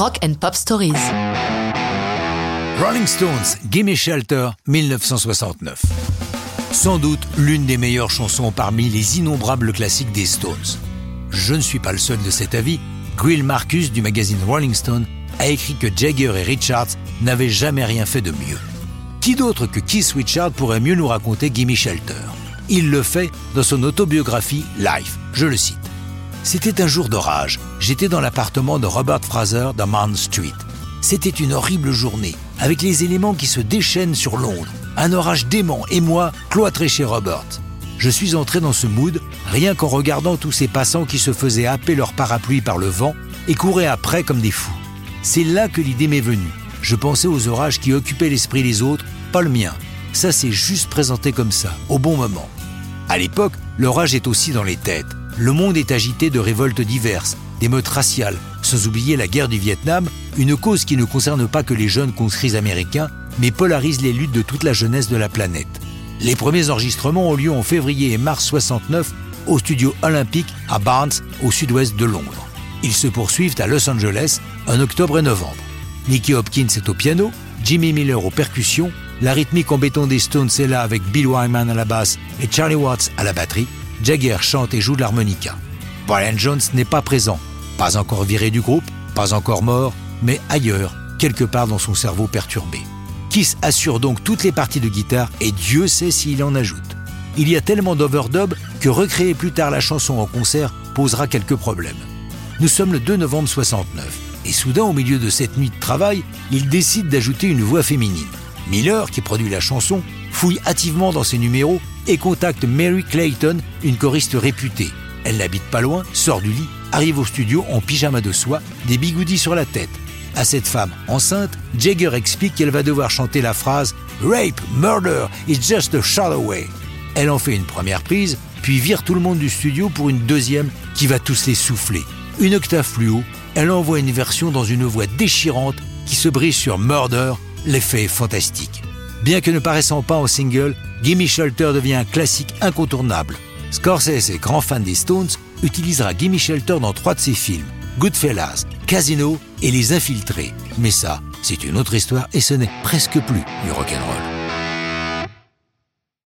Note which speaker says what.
Speaker 1: Rock and Pop Stories.
Speaker 2: Rolling Stones, Gimme Shelter, 1969. Sans doute l'une des meilleures chansons parmi les innombrables classiques des Stones. Je ne suis pas le seul de cet avis. Grill Marcus du magazine Rolling Stone a écrit que Jagger et Richards n'avaient jamais rien fait de mieux. Qui d'autre que Keith Richards pourrait mieux nous raconter Gimme Shelter? Il le fait dans son autobiographie Life. Je le cite. C'était un jour d'orage. J'étais dans l'appartement de Robert Fraser dans Mount Street. C'était une horrible journée, avec les éléments qui se déchaînent sur Londres. Un orage dément et moi, cloîtré chez Robert. Je suis entré dans ce mood rien qu'en regardant tous ces passants qui se faisaient happer leur parapluie par le vent et couraient après comme des fous. C'est là que l'idée m'est venue. Je pensais aux orages qui occupaient l'esprit des autres, pas le mien. Ça s'est juste présenté comme ça, au bon moment. À l'époque, l'orage est aussi dans les têtes. Le monde est agité de révoltes diverses, d'émeutes raciales, sans oublier la guerre du Vietnam, une cause qui ne concerne pas que les jeunes conscrits américains, mais polarise les luttes de toute la jeunesse de la planète. Les premiers enregistrements ont lieu en février et mars 69 au studio olympique à Barnes, au sud-ouest de Londres. Ils se poursuivent à Los Angeles en octobre et novembre. Nicky Hopkins est au piano, Jimmy Miller aux percussions, la rythmique en béton des Stones est là avec Bill Wyman à la basse et Charlie Watts à la batterie. Jagger chante et joue de l'harmonica. Brian Jones n'est pas présent, pas encore viré du groupe, pas encore mort, mais ailleurs, quelque part dans son cerveau perturbé. Kiss assure donc toutes les parties de guitare et Dieu sait s'il en ajoute. Il y a tellement d'overdub que recréer plus tard la chanson en concert posera quelques problèmes. Nous sommes le 2 novembre 69 et soudain au milieu de cette nuit de travail, il décide d'ajouter une voix féminine. Miller, qui produit la chanson, fouille hâtivement dans ses numéros et contacte Mary Clayton, une choriste réputée. Elle n'habite pas loin, sort du lit, arrive au studio en pyjama de soie, des bigoudis sur la tête. À cette femme enceinte, Jagger explique qu'elle va devoir chanter la phrase Rape, murder, it's just a shallow way. Elle en fait une première prise, puis vire tout le monde du studio pour une deuxième qui va tous les souffler. Une octave plus haut, elle envoie une version dans une voix déchirante qui se brise sur Murder, l'effet est fantastique. Bien que ne paraissant pas en single, Gimme Shelter devient un classique incontournable. Scorsese, grand fan des Stones, utilisera Gimme Shelter dans trois de ses films, Goodfellas, Casino et Les Infiltrés. Mais ça, c'est une autre histoire et ce n'est presque plus du rock'n'roll.